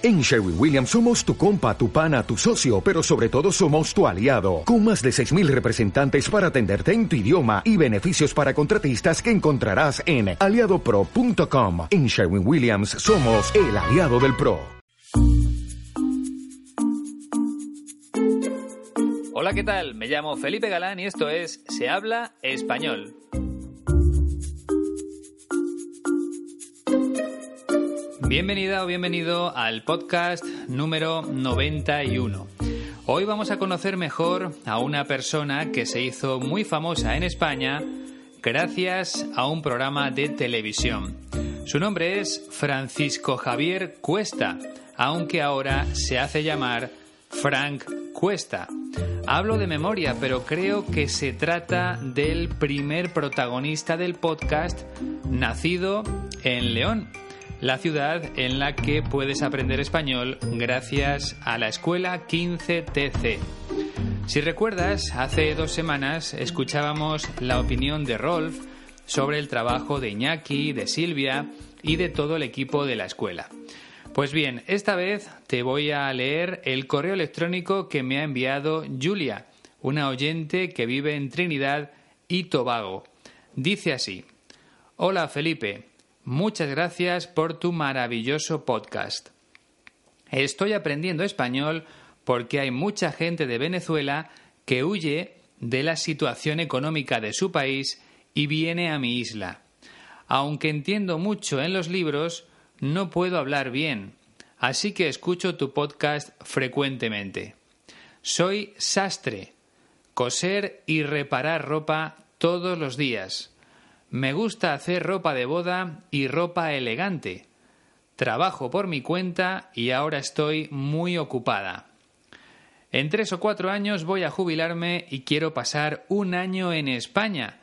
En Sherwin Williams somos tu compa, tu pana, tu socio, pero sobre todo somos tu aliado, con más de 6.000 representantes para atenderte en tu idioma y beneficios para contratistas que encontrarás en aliadopro.com. En Sherwin Williams somos el aliado del PRO. Hola, ¿qué tal? Me llamo Felipe Galán y esto es Se habla español. Bienvenida o bienvenido al podcast número 91. Hoy vamos a conocer mejor a una persona que se hizo muy famosa en España gracias a un programa de televisión. Su nombre es Francisco Javier Cuesta, aunque ahora se hace llamar Frank Cuesta. Hablo de memoria, pero creo que se trata del primer protagonista del podcast nacido en León la ciudad en la que puedes aprender español gracias a la escuela 15TC. Si recuerdas, hace dos semanas escuchábamos la opinión de Rolf sobre el trabajo de Iñaki, de Silvia y de todo el equipo de la escuela. Pues bien, esta vez te voy a leer el correo electrónico que me ha enviado Julia, una oyente que vive en Trinidad y Tobago. Dice así, Hola Felipe, Muchas gracias por tu maravilloso podcast. Estoy aprendiendo español porque hay mucha gente de Venezuela que huye de la situación económica de su país y viene a mi isla. Aunque entiendo mucho en los libros, no puedo hablar bien, así que escucho tu podcast frecuentemente. Soy sastre, coser y reparar ropa todos los días. Me gusta hacer ropa de boda y ropa elegante. Trabajo por mi cuenta y ahora estoy muy ocupada. En tres o cuatro años voy a jubilarme y quiero pasar un año en España,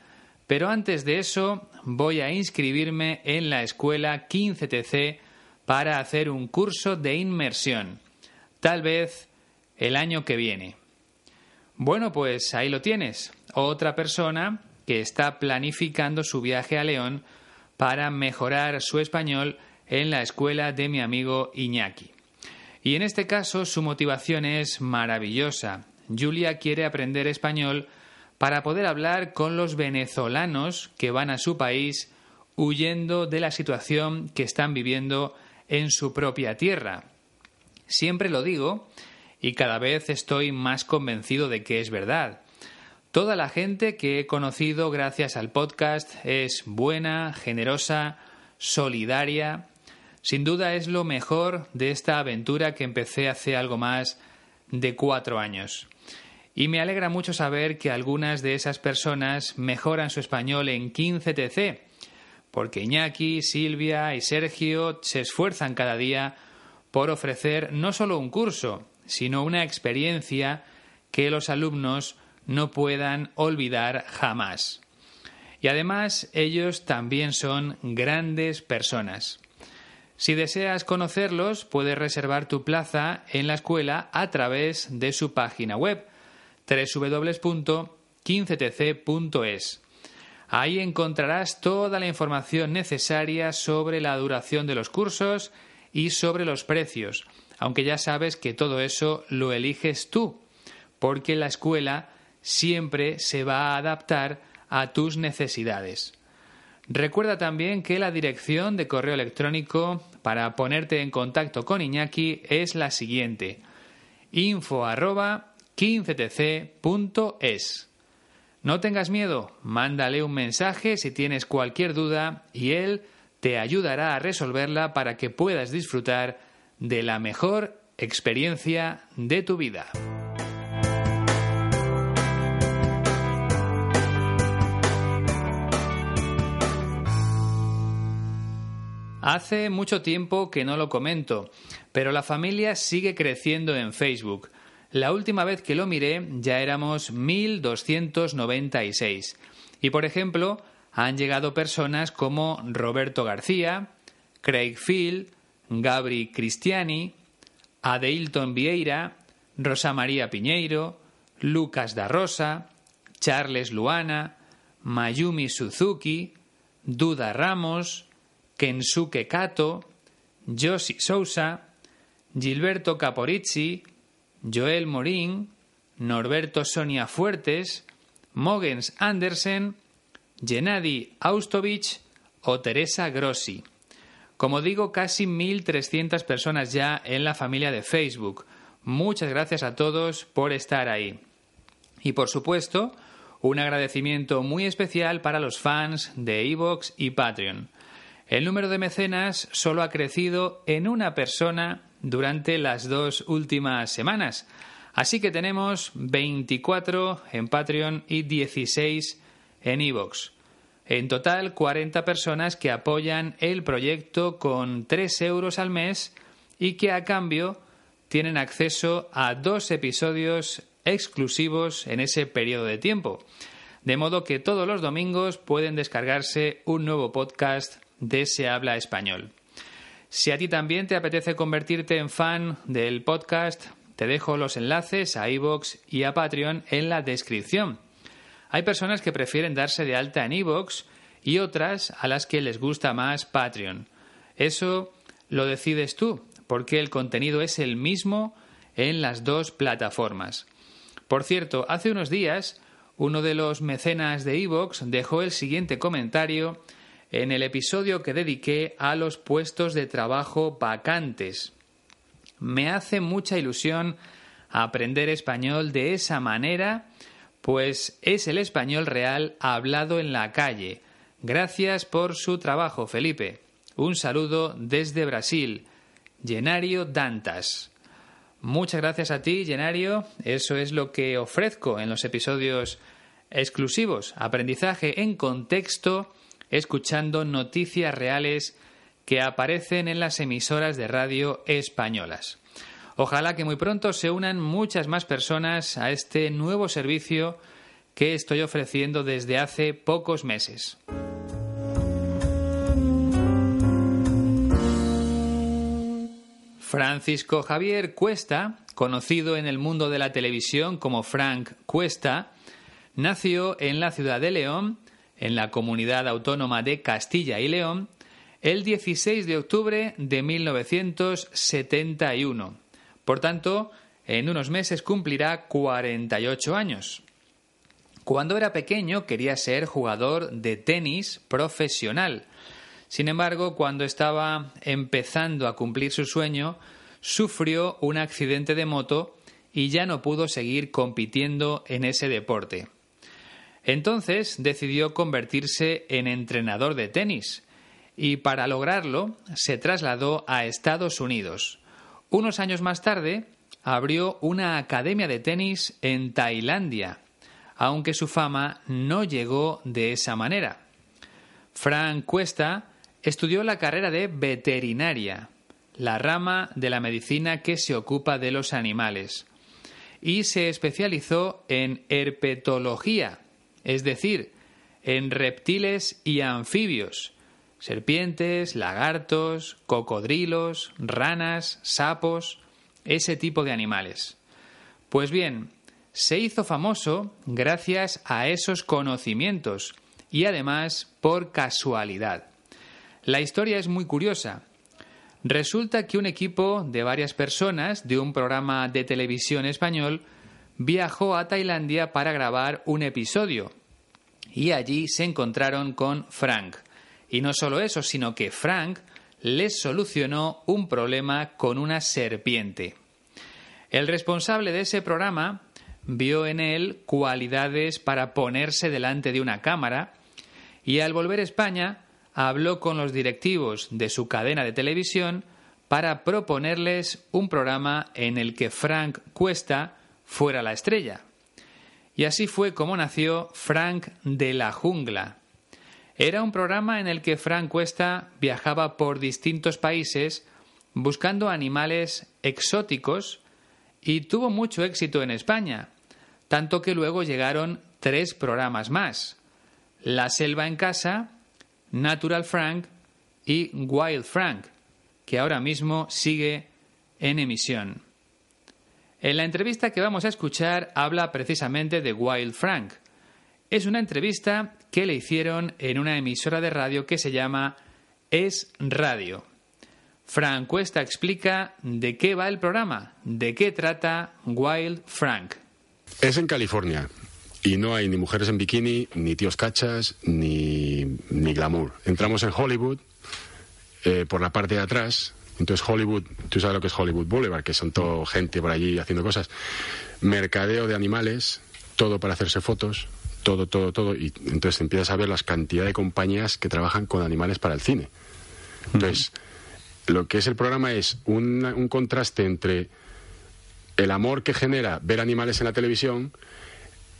pero antes de eso voy a inscribirme en la escuela 15TC para hacer un curso de inmersión, tal vez el año que viene. Bueno, pues ahí lo tienes, otra persona que está planificando su viaje a León para mejorar su español en la escuela de mi amigo Iñaki. Y en este caso su motivación es maravillosa. Julia quiere aprender español para poder hablar con los venezolanos que van a su país huyendo de la situación que están viviendo en su propia tierra. Siempre lo digo y cada vez estoy más convencido de que es verdad. Toda la gente que he conocido gracias al podcast es buena, generosa, solidaria. Sin duda es lo mejor de esta aventura que empecé hace algo más de cuatro años. Y me alegra mucho saber que algunas de esas personas mejoran su español en 15TC, porque Iñaki, Silvia y Sergio se esfuerzan cada día por ofrecer no solo un curso, sino una experiencia que los alumnos no puedan olvidar jamás. Y además ellos también son grandes personas. Si deseas conocerlos, puedes reservar tu plaza en la escuela a través de su página web www.15tc.es. Ahí encontrarás toda la información necesaria sobre la duración de los cursos y sobre los precios, aunque ya sabes que todo eso lo eliges tú, porque la escuela siempre se va a adaptar a tus necesidades. Recuerda también que la dirección de correo electrónico para ponerte en contacto con Iñaki es la siguiente info 15tc.es. No tengas miedo, mándale un mensaje si tienes cualquier duda y él te ayudará a resolverla para que puedas disfrutar de la mejor experiencia de tu vida. Hace mucho tiempo que no lo comento, pero la familia sigue creciendo en Facebook. La última vez que lo miré ya éramos 1296. Y por ejemplo, han llegado personas como Roberto García, Craig Phil, Gabri Cristiani, Adeilton Vieira, Rosa María Piñeiro, Lucas da Rosa, Charles Luana, Mayumi Suzuki, Duda Ramos, Kensuke Kato, Yoshi Sousa, Gilberto Caporizzi, Joel Morín, Norberto Sonia Fuertes, Mogens Andersen, Gennady Austovich o Teresa Grossi. Como digo, casi 1.300 personas ya en la familia de Facebook. Muchas gracias a todos por estar ahí. Y por supuesto, un agradecimiento muy especial para los fans de Evox y Patreon. El número de mecenas solo ha crecido en una persona durante las dos últimas semanas. Así que tenemos 24 en Patreon y 16 en Evox. En total, 40 personas que apoyan el proyecto con 3 euros al mes y que a cambio tienen acceso a dos episodios exclusivos en ese periodo de tiempo. De modo que todos los domingos pueden descargarse un nuevo podcast de Se habla español. Si a ti también te apetece convertirte en fan del podcast, te dejo los enlaces a iVoox y a Patreon en la descripción. Hay personas que prefieren darse de alta en iVoox y otras a las que les gusta más Patreon. Eso lo decides tú, porque el contenido es el mismo en las dos plataformas. Por cierto, hace unos días uno de los mecenas de iVoox dejó el siguiente comentario en el episodio que dediqué a los puestos de trabajo vacantes. Me hace mucha ilusión aprender español de esa manera, pues es el español real hablado en la calle. Gracias por su trabajo, Felipe. Un saludo desde Brasil. Llenario Dantas. Muchas gracias a ti, Llenario. Eso es lo que ofrezco en los episodios exclusivos. Aprendizaje en contexto escuchando noticias reales que aparecen en las emisoras de radio españolas. Ojalá que muy pronto se unan muchas más personas a este nuevo servicio que estoy ofreciendo desde hace pocos meses. Francisco Javier Cuesta, conocido en el mundo de la televisión como Frank Cuesta, nació en la ciudad de León en la comunidad autónoma de Castilla y León el 16 de octubre de 1971. Por tanto, en unos meses cumplirá 48 años. Cuando era pequeño quería ser jugador de tenis profesional. Sin embargo, cuando estaba empezando a cumplir su sueño, sufrió un accidente de moto y ya no pudo seguir compitiendo en ese deporte. Entonces decidió convertirse en entrenador de tenis y para lograrlo se trasladó a Estados Unidos. Unos años más tarde abrió una academia de tenis en Tailandia, aunque su fama no llegó de esa manera. Frank Cuesta estudió la carrera de veterinaria, la rama de la medicina que se ocupa de los animales, y se especializó en herpetología, es decir, en reptiles y anfibios, serpientes, lagartos, cocodrilos, ranas, sapos, ese tipo de animales. Pues bien, se hizo famoso gracias a esos conocimientos y además por casualidad. La historia es muy curiosa. Resulta que un equipo de varias personas de un programa de televisión español viajó a Tailandia para grabar un episodio. Y allí se encontraron con Frank. Y no solo eso, sino que Frank les solucionó un problema con una serpiente. El responsable de ese programa vio en él cualidades para ponerse delante de una cámara y al volver a España habló con los directivos de su cadena de televisión para proponerles un programa en el que Frank Cuesta fuera la estrella. Y así fue como nació Frank de la Jungla. Era un programa en el que Frank Cuesta viajaba por distintos países buscando animales exóticos y tuvo mucho éxito en España, tanto que luego llegaron tres programas más. La Selva en Casa, Natural Frank y Wild Frank, que ahora mismo sigue en emisión. En la entrevista que vamos a escuchar habla precisamente de Wild Frank. Es una entrevista que le hicieron en una emisora de radio que se llama Es Radio. Frank Cuesta explica de qué va el programa, de qué trata Wild Frank. Es en California y no hay ni mujeres en bikini, ni tíos cachas, ni, ni glamour. Entramos en Hollywood eh, por la parte de atrás. Entonces Hollywood, tú sabes lo que es Hollywood Boulevard, que son todo gente por allí haciendo cosas. Mercadeo de animales, todo para hacerse fotos, todo, todo, todo. Y entonces empiezas a ver las cantidad de compañías que trabajan con animales para el cine. Entonces, lo que es el programa es un, un contraste entre el amor que genera ver animales en la televisión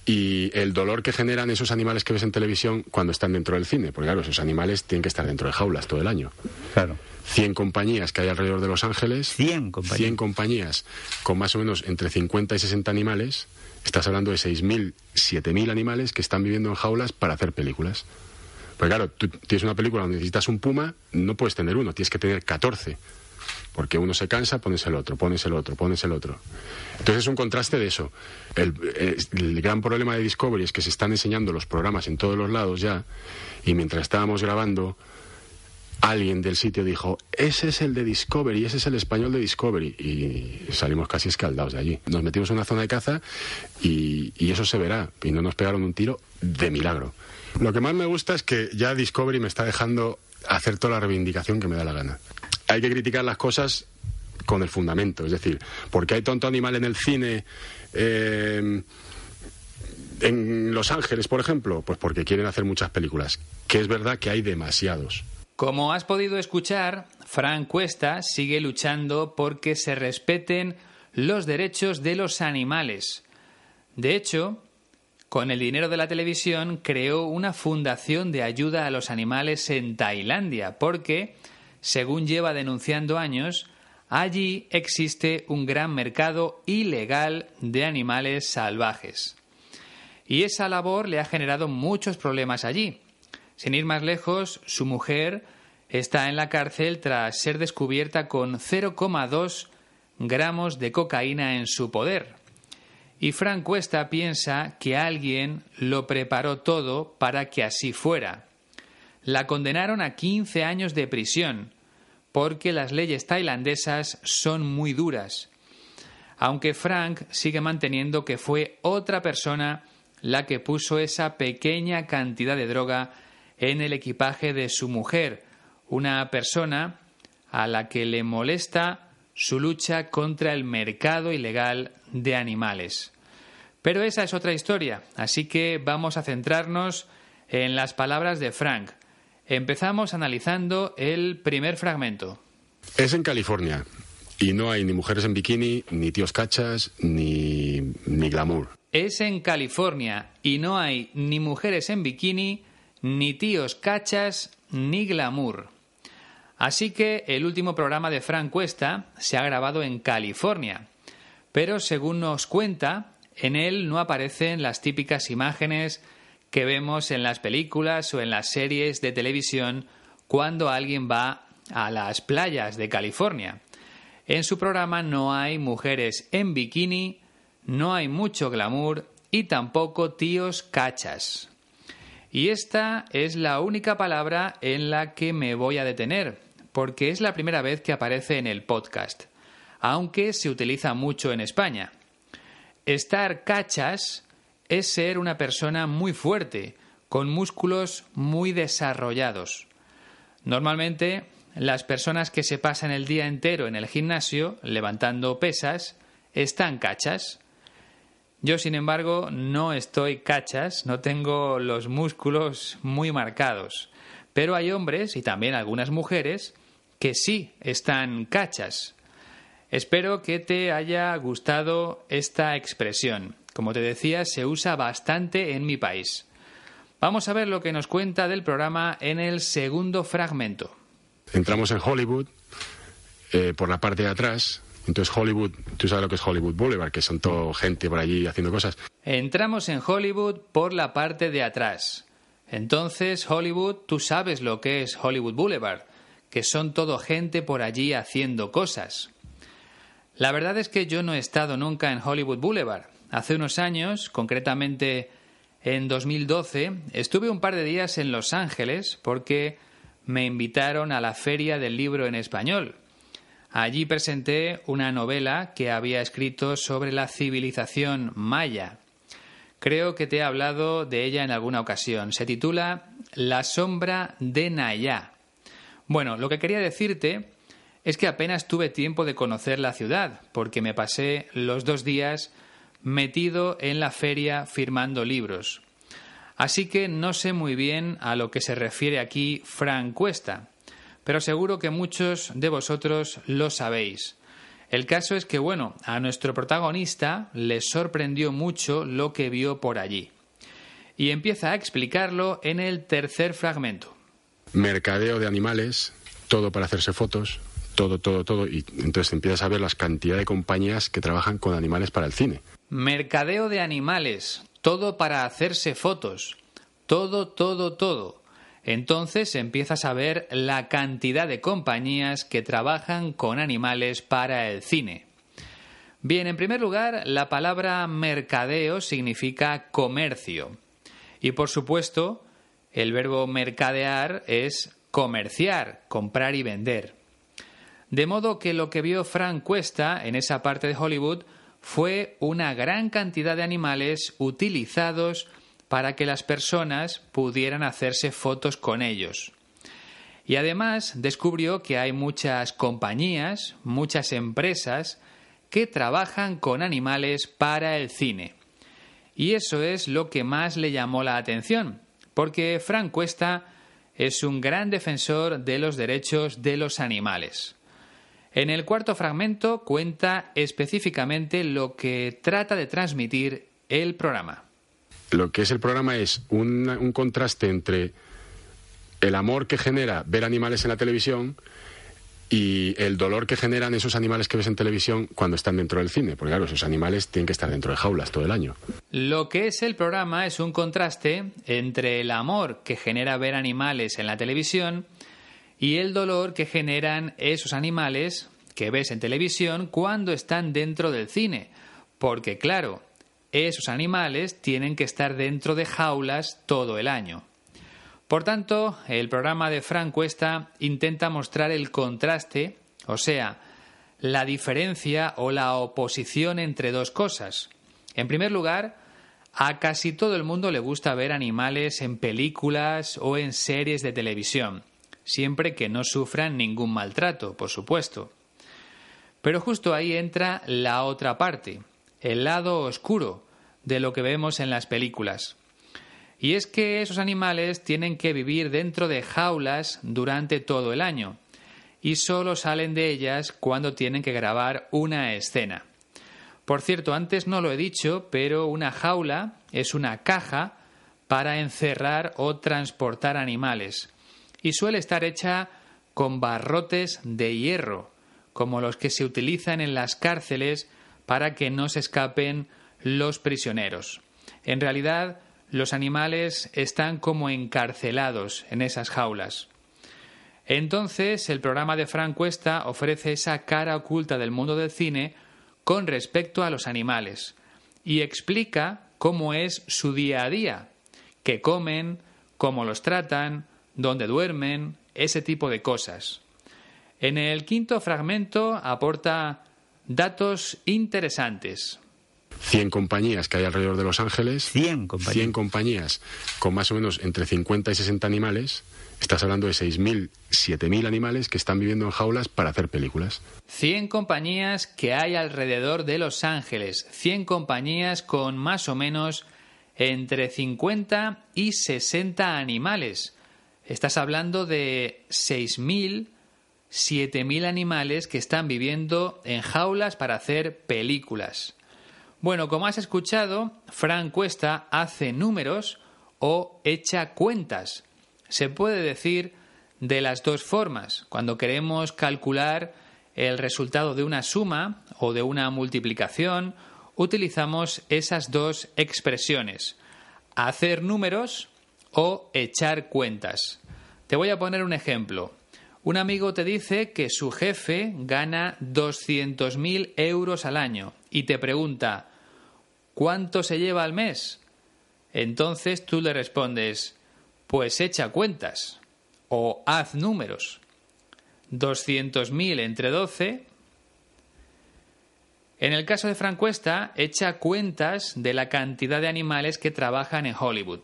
y el dolor que generan esos animales que ves en televisión cuando están dentro del cine. Porque claro, esos animales tienen que estar dentro de jaulas todo el año. Claro. 100 compañías que hay alrededor de Los Ángeles. 100 compañías. 100 compañías con más o menos entre 50 y 60 animales. Estás hablando de 6.000, 7.000 animales que están viviendo en jaulas para hacer películas. Pues claro, tú tienes una película donde necesitas un puma, no puedes tener uno, tienes que tener 14. Porque uno se cansa, pones el otro, pones el otro, pones el otro. Entonces es un contraste de eso. El, eh, el gran problema de Discovery es que se están enseñando los programas en todos los lados ya, y mientras estábamos grabando, alguien del sitio dijo, ese es el de Discovery, ese es el español de Discovery. Y salimos casi escaldados de allí. Nos metimos en una zona de caza y, y eso se verá. Y no nos pegaron un tiro de milagro. Lo que más me gusta es que ya Discovery me está dejando hacer toda la reivindicación que me da la gana. Hay que criticar las cosas con el fundamento, es decir, porque hay tanto animal en el cine, eh, en Los Ángeles, por ejemplo, pues porque quieren hacer muchas películas, que es verdad que hay demasiados. Como has podido escuchar, Frank Cuesta sigue luchando porque se respeten los derechos de los animales. De hecho, con el dinero de la televisión creó una fundación de ayuda a los animales en Tailandia, porque, según lleva denunciando años, allí existe un gran mercado ilegal de animales salvajes. Y esa labor le ha generado muchos problemas allí. Sin ir más lejos, su mujer está en la cárcel tras ser descubierta con 0,2 gramos de cocaína en su poder. Y Frank Cuesta piensa que alguien lo preparó todo para que así fuera. La condenaron a 15 años de prisión, porque las leyes tailandesas son muy duras. Aunque Frank sigue manteniendo que fue otra persona la que puso esa pequeña cantidad de droga en el equipaje de su mujer, una persona a la que le molesta su lucha contra el mercado ilegal de animales. Pero esa es otra historia, así que vamos a centrarnos en las palabras de Frank. Empezamos analizando el primer fragmento. Es en California y no hay ni mujeres en bikini, ni tíos cachas, ni, ni glamour. Es en California y no hay ni mujeres en bikini, ni tíos cachas, ni glamour. Así que el último programa de Frank Cuesta se ha grabado en California. Pero según nos cuenta, en él no aparecen las típicas imágenes que vemos en las películas o en las series de televisión cuando alguien va a las playas de California. En su programa no hay mujeres en bikini, no hay mucho glamour y tampoco tíos cachas. Y esta es la única palabra en la que me voy a detener, porque es la primera vez que aparece en el podcast, aunque se utiliza mucho en España. Estar cachas es ser una persona muy fuerte, con músculos muy desarrollados. Normalmente, las personas que se pasan el día entero en el gimnasio levantando pesas están cachas. Yo, sin embargo, no estoy cachas, no tengo los músculos muy marcados. Pero hay hombres y también algunas mujeres que sí están cachas. Espero que te haya gustado esta expresión. Como te decía, se usa bastante en mi país. Vamos a ver lo que nos cuenta del programa en el segundo fragmento. Entramos en Hollywood eh, por la parte de atrás entonces Hollywood, tú sabes lo que es Hollywood Boulevard, que son todo gente por allí haciendo cosas. Entramos en Hollywood por la parte de atrás. Entonces Hollywood, tú sabes lo que es Hollywood Boulevard, que son todo gente por allí haciendo cosas. La verdad es que yo no he estado nunca en Hollywood Boulevard. Hace unos años, concretamente en 2012, estuve un par de días en Los Ángeles porque me invitaron a la feria del libro en español Allí presenté una novela que había escrito sobre la civilización maya. Creo que te he hablado de ella en alguna ocasión. Se titula La sombra de Nayá. Bueno, lo que quería decirte es que apenas tuve tiempo de conocer la ciudad, porque me pasé los dos días metido en la feria firmando libros. Así que no sé muy bien a lo que se refiere aquí Frank Cuesta pero seguro que muchos de vosotros lo sabéis. El caso es que, bueno, a nuestro protagonista le sorprendió mucho lo que vio por allí. Y empieza a explicarlo en el tercer fragmento. Mercadeo de animales, todo para hacerse fotos, todo, todo, todo. Y entonces empiezas a ver las cantidad de compañías que trabajan con animales para el cine. Mercadeo de animales, todo para hacerse fotos, todo, todo, todo. Entonces empiezas a ver la cantidad de compañías que trabajan con animales para el cine. Bien, en primer lugar, la palabra mercadeo significa comercio. Y por supuesto, el verbo mercadear es comerciar, comprar y vender. De modo que lo que vio Frank Cuesta en esa parte de Hollywood fue una gran cantidad de animales utilizados para que las personas pudieran hacerse fotos con ellos. Y además descubrió que hay muchas compañías, muchas empresas que trabajan con animales para el cine. Y eso es lo que más le llamó la atención, porque Frank Cuesta es un gran defensor de los derechos de los animales. En el cuarto fragmento cuenta específicamente lo que trata de transmitir el programa lo que es el programa es un, contraste entre el amor que genera ver animales en la televisión y el dolor que generan esos animales que ves en televisión cuando están dentro del cine, porque claro, esos animales tienen que estar dentro de jaulas todo el año. Lo que es el programa es un contraste entre el amor que genera ver animales en la televisión y el dolor que generan esos animales que ves en televisión cuando están dentro del cine. Porque claro, esos animales tienen que estar dentro de jaulas todo el año. Por tanto, el programa de Frank Cuesta intenta mostrar el contraste, o sea, la diferencia o la oposición entre dos cosas. En primer lugar, a casi todo el mundo le gusta ver animales en películas o en series de televisión, siempre que no sufran ningún maltrato, por supuesto. Pero justo ahí entra la otra parte, el lado oscuro, de lo que vemos en las películas. Y es que esos animales tienen que vivir dentro de jaulas durante todo el año y solo salen de ellas cuando tienen que grabar una escena. Por cierto, antes no lo he dicho, pero una jaula es una caja para encerrar o transportar animales y suele estar hecha con barrotes de hierro, como los que se utilizan en las cárceles para que no se escapen los prisioneros. En realidad, los animales están como encarcelados en esas jaulas. Entonces, el programa de Frank Cuesta ofrece esa cara oculta del mundo del cine con respecto a los animales y explica cómo es su día a día, qué comen, cómo los tratan, dónde duermen, ese tipo de cosas. En el quinto fragmento aporta datos interesantes. 100 compañías que hay alrededor de Los Ángeles. 100 compañías. 100 compañías con más o menos entre 50 y 60 animales. Estás hablando de 6.000, 7.000 animales que están viviendo en jaulas para hacer películas. 100 compañías que hay alrededor de Los Ángeles. 100 compañías con más o menos entre 50 y 60 animales. Estás hablando de 6.000, 7.000 animales que están viviendo en jaulas para hacer películas. Bueno, como has escuchado, Frank Cuesta hace números o echa cuentas. Se puede decir de las dos formas. Cuando queremos calcular el resultado de una suma o de una multiplicación, utilizamos esas dos expresiones. Hacer números o echar cuentas. Te voy a poner un ejemplo. Un amigo te dice que su jefe gana 200.000 euros al año y te pregunta, ¿cuánto se lleva al mes? Entonces tú le respondes, pues echa cuentas o haz números. 200.000 entre 12. En el caso de Frank Cuesta, echa cuentas de la cantidad de animales que trabajan en Hollywood.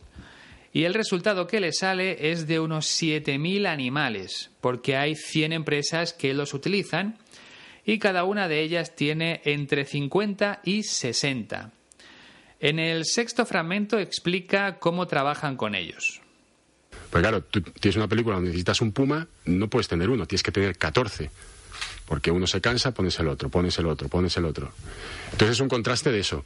Y el resultado que le sale es de unos 7.000 animales, porque hay 100 empresas que los utilizan y cada una de ellas tiene entre 50 y 60. En el sexto fragmento explica cómo trabajan con ellos. Pues claro, tú tienes una película donde necesitas un puma, no puedes tener uno, tienes que tener 14. Porque uno se cansa, pones el otro, pones el otro, pones el otro. Entonces es un contraste de eso.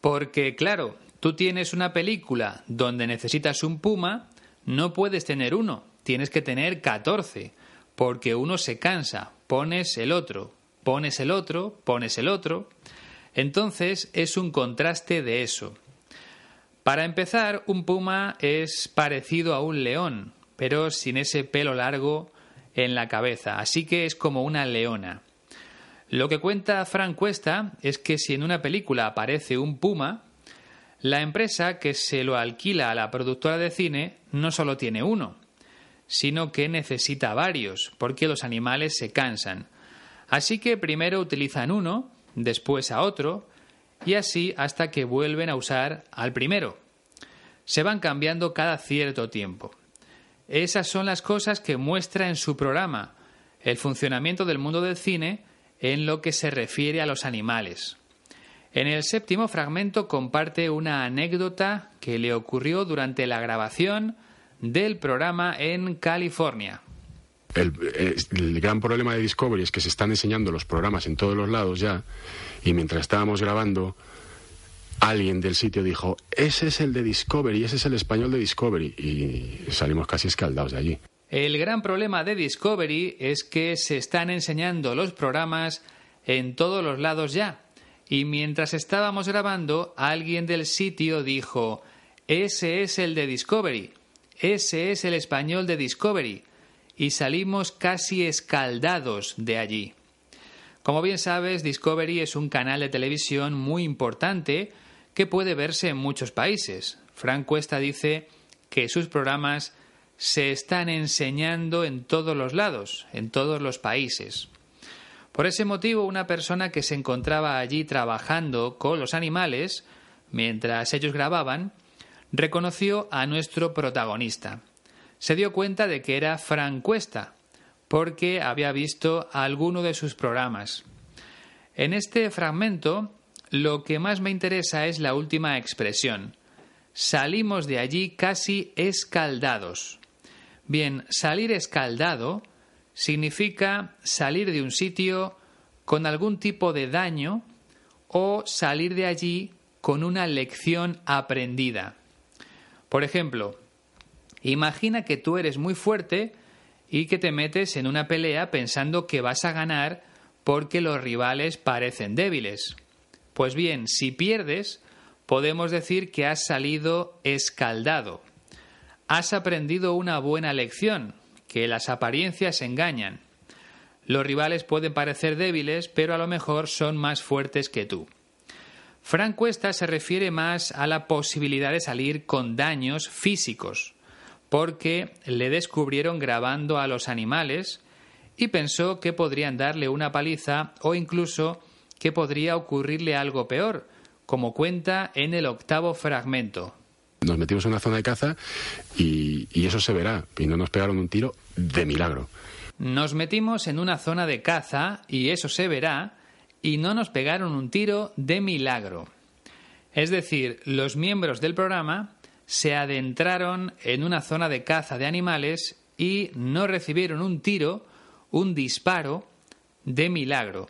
Porque, claro, tú tienes una película donde necesitas un puma, no puedes tener uno, tienes que tener 14, porque uno se cansa, pones el otro, pones el otro, pones el otro. Entonces es un contraste de eso. Para empezar, un puma es parecido a un león, pero sin ese pelo largo en la cabeza, así que es como una leona. Lo que cuenta Frank Cuesta es que si en una película aparece un puma, la empresa que se lo alquila a la productora de cine no solo tiene uno, sino que necesita varios, porque los animales se cansan. Así que primero utilizan uno, después a otro, y así hasta que vuelven a usar al primero. Se van cambiando cada cierto tiempo. Esas son las cosas que muestra en su programa el funcionamiento del mundo del cine en lo que se refiere a los animales. En el séptimo fragmento comparte una anécdota que le ocurrió durante la grabación del programa en California. El, gran problema de Discovery es que se están enseñando los programas en todos los lados ya y mientras estábamos grabando alguien del sitio dijo ese es el de Discovery, ese es el español de Discovery y salimos casi escaldados de allí. El gran problema de Discovery es que se están enseñando los programas en todos los lados ya y mientras estábamos grabando, alguien del sitio dijo, ese es el de Discovery, ese es el español de Discovery, y salimos casi escaldados de allí. Como bien sabes, Discovery es un canal de televisión muy importante que puede verse en muchos países. Frank Cuesta dice que sus programas se están enseñando en todos los lados, en todos los países. Por ese motivo, una persona que se encontraba allí trabajando con los animales, mientras ellos grababan, reconoció a nuestro protagonista. Se dio cuenta de que era Frank Cuesta, porque había visto alguno de sus programas. En este fragmento, lo que más me interesa es la última expresión. Salimos de allí casi escaldados. Bien, salir escaldado significa salir de un sitio con algún tipo de daño o salir de allí con una lección aprendida. Por ejemplo, imagina que tú eres muy fuerte y que te metes en una pelea pensando que vas a ganar porque los rivales parecen débiles. Pues bien, si pierdes, podemos decir que has salido escaldado. Has aprendido una buena lección, que las apariencias engañan. Los rivales pueden parecer débiles, pero a lo mejor son más fuertes que tú. Frank Cuesta se refiere más a la posibilidad de salir con daños físicos, porque le descubrieron grabando a los animales y pensó que podrían darle una paliza o incluso que podría ocurrirle algo peor, como cuenta en el octavo fragmento nos metimos en una zona de caza y, eso se verá. Y no nos pegaron un tiro de milagro. Nos metimos en una zona de caza y eso se verá y no nos pegaron un tiro de milagro. Es decir, los miembros del programa se adentraron en una zona de caza de animales y no recibieron un tiro, un disparo de milagro.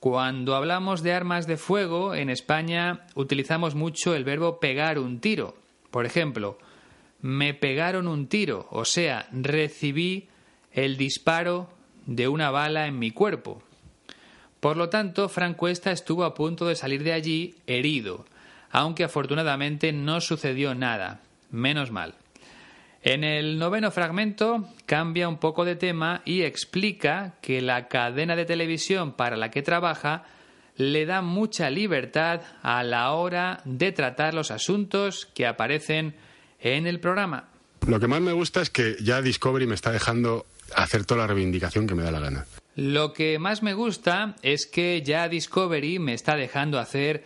Cuando hablamos de armas de fuego, en España utilizamos mucho el verbo pegar un tiro. Por ejemplo, me pegaron un tiro, o sea, recibí el disparo de una bala en mi cuerpo. Por lo tanto, Frank Cuesta estuvo a punto de salir de allí herido, aunque afortunadamente no sucedió nada. Menos mal. En el noveno fragmento cambia un poco de tema y explica que la cadena de televisión para la que trabaja le da mucha libertad a la hora de tratar los asuntos que aparecen en el programa. Lo que más me gusta es que ya Discovery me está dejando hacer toda la reivindicación que me da la gana. Lo que más me gusta es que ya Discovery me está dejando hacer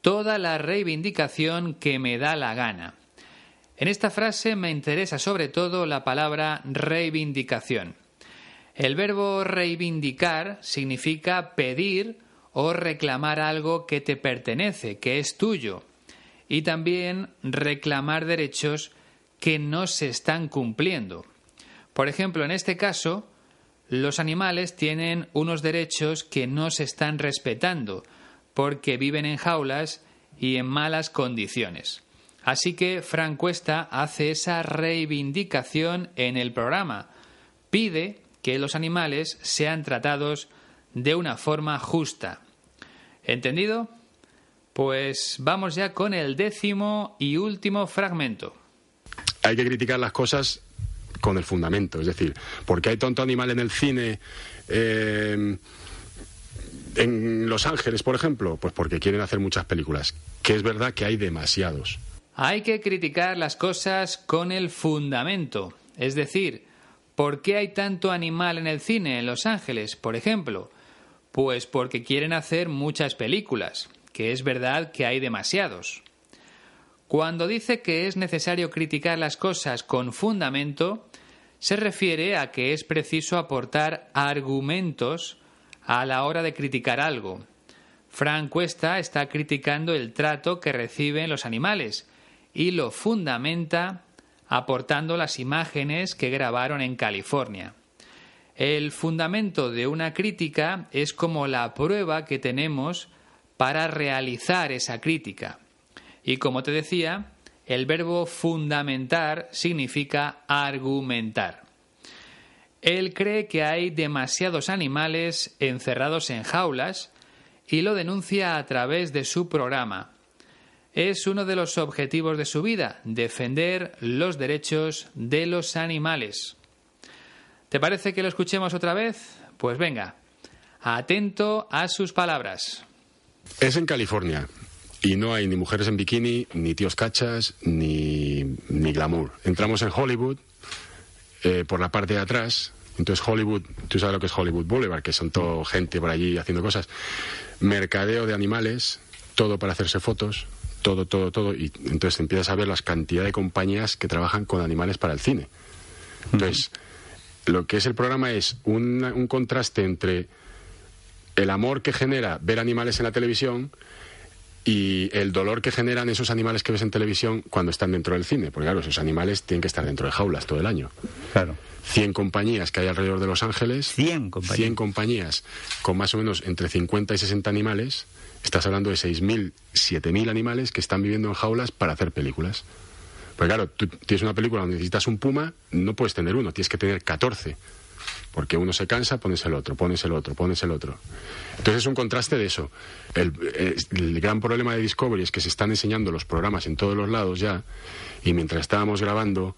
toda la reivindicación que me da la gana. En esta frase me interesa sobre todo la palabra reivindicación. El verbo reivindicar significa pedir o reclamar algo que te pertenece, que es tuyo, y también reclamar derechos que no se están cumpliendo. Por ejemplo, en este caso, los animales tienen unos derechos que no se están respetando porque viven en jaulas y en malas condiciones. Así que Frank Cuesta hace esa reivindicación en el programa. Pide que los animales sean tratados de una forma justa. ¿Entendido? Pues vamos ya con el décimo y último fragmento. Hay que criticar las cosas con el fundamento, es decir, ¿por qué hay tanto animal en el cine? Eh, en Los Ángeles, por ejemplo, pues porque quieren hacer muchas películas, que es verdad que hay demasiados. Hay que criticar las cosas con el fundamento, es decir, ¿por qué hay tanto animal en el cine en Los Ángeles, por ejemplo? Pues porque quieren hacer muchas películas, que es verdad que hay demasiados. Cuando dice que es necesario criticar las cosas con fundamento, se refiere a que es preciso aportar argumentos a la hora de criticar algo. Frank Cuesta está criticando el trato que reciben los animales y lo fundamenta aportando las imágenes que grabaron en California. El fundamento de una crítica es como la prueba que tenemos para realizar esa crítica. Y como te decía, el verbo fundamentar significa argumentar. Él cree que hay demasiados animales encerrados en jaulas y lo denuncia a través de su programa. Es uno de los objetivos de su vida, defender los derechos de los animales. ¿Te parece que lo escuchemos otra vez? Pues venga, atento a sus palabras. Es en California y no hay ni mujeres en bikini, ni tíos cachas, ni, ni glamour. Entramos en Hollywood eh, por la parte de atrás. Entonces Hollywood, tú sabes lo que es Hollywood Boulevard, que son todo gente por allí haciendo cosas. Mercadeo de animales, todo para hacerse fotos, todo, todo, todo. Y entonces empiezas a ver las cantidad de compañías que trabajan con animales para el cine. Entonces, lo que es el programa es un, contraste entre el amor que genera ver animales en la televisión y el dolor que generan esos animales que ves en televisión cuando están dentro del cine. Porque claro, esos animales tienen que estar dentro de jaulas todo el año. Claro. 100 compañías que hay alrededor de Los Ángeles. 100 compañías. 100 compañías con más o menos entre 50 y 60 animales. Estás hablando de 6.000, 7.000 animales que están viviendo en jaulas para hacer películas. Pues claro, tú tienes una película donde necesitas un puma, no puedes tener uno, tienes que tener 14. Porque uno se cansa, pones el otro, pones el otro, pones el otro. Entonces es un contraste de eso. El, gran problema de Discovery es que se están enseñando los programas en todos los lados ya, y mientras estábamos grabando,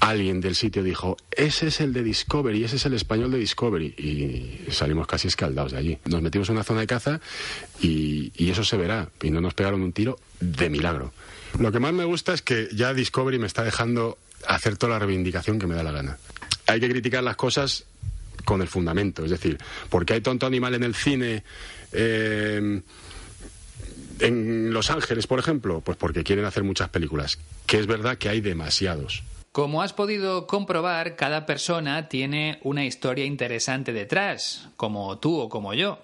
alguien del sitio dijo, ese es el de Discovery, ese es el español de Discovery. Y salimos casi escaldados de allí. Nos metimos en una zona de caza y, y eso se verá. Y no nos pegaron un tiro de milagro. Lo que más me gusta es que ya Discovery me está dejando hacer toda la reivindicación que me da la gana. Hay que criticar las cosas con el fundamento, es decir, porque hay tanto animal en el cine. Eh, en Los Ángeles, por ejemplo, pues porque quieren hacer muchas películas, que es verdad que hay demasiados. Como has podido comprobar, cada persona tiene una historia interesante detrás, como tú o como yo.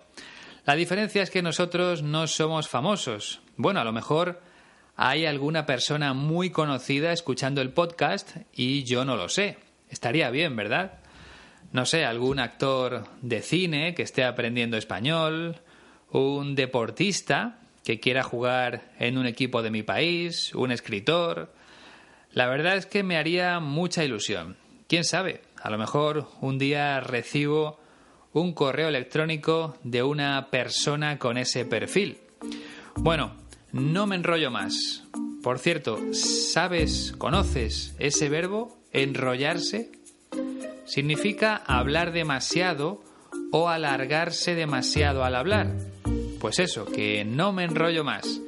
La diferencia es que nosotros no somos famosos. Bueno, a lo mejor hay alguna persona muy conocida escuchando el podcast y yo no lo sé. Estaría bien, ¿verdad? No sé, algún actor de cine que esté aprendiendo español, un deportista que quiera jugar en un equipo de mi país, un escritor. La verdad es que me haría mucha ilusión. ¿Quién sabe? A lo mejor un día recibo un correo electrónico de una persona con ese perfil. Bueno, no me enrollo más. Por cierto, ¿sabes, conoces ese verbo, enrollarse? Significa hablar demasiado o alargarse demasiado al hablar. Pues eso, que no me enrollo más.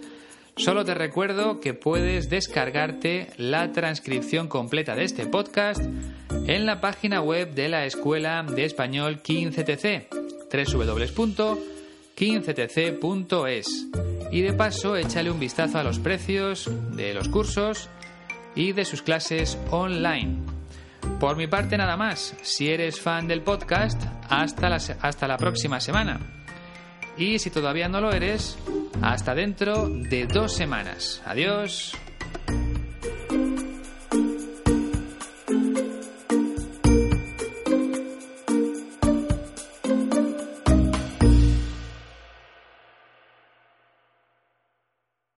Solo te recuerdo que puedes descargarte la transcripción completa de este podcast en la página web de la Escuela de Español 15TC, www.15tc.es. Y de paso, échale un vistazo a los precios de los cursos y de sus clases online. Por mi parte nada más, si eres fan del podcast, hasta la, hasta la próxima semana. Y si todavía no lo eres, hasta dentro de dos semanas. Adiós.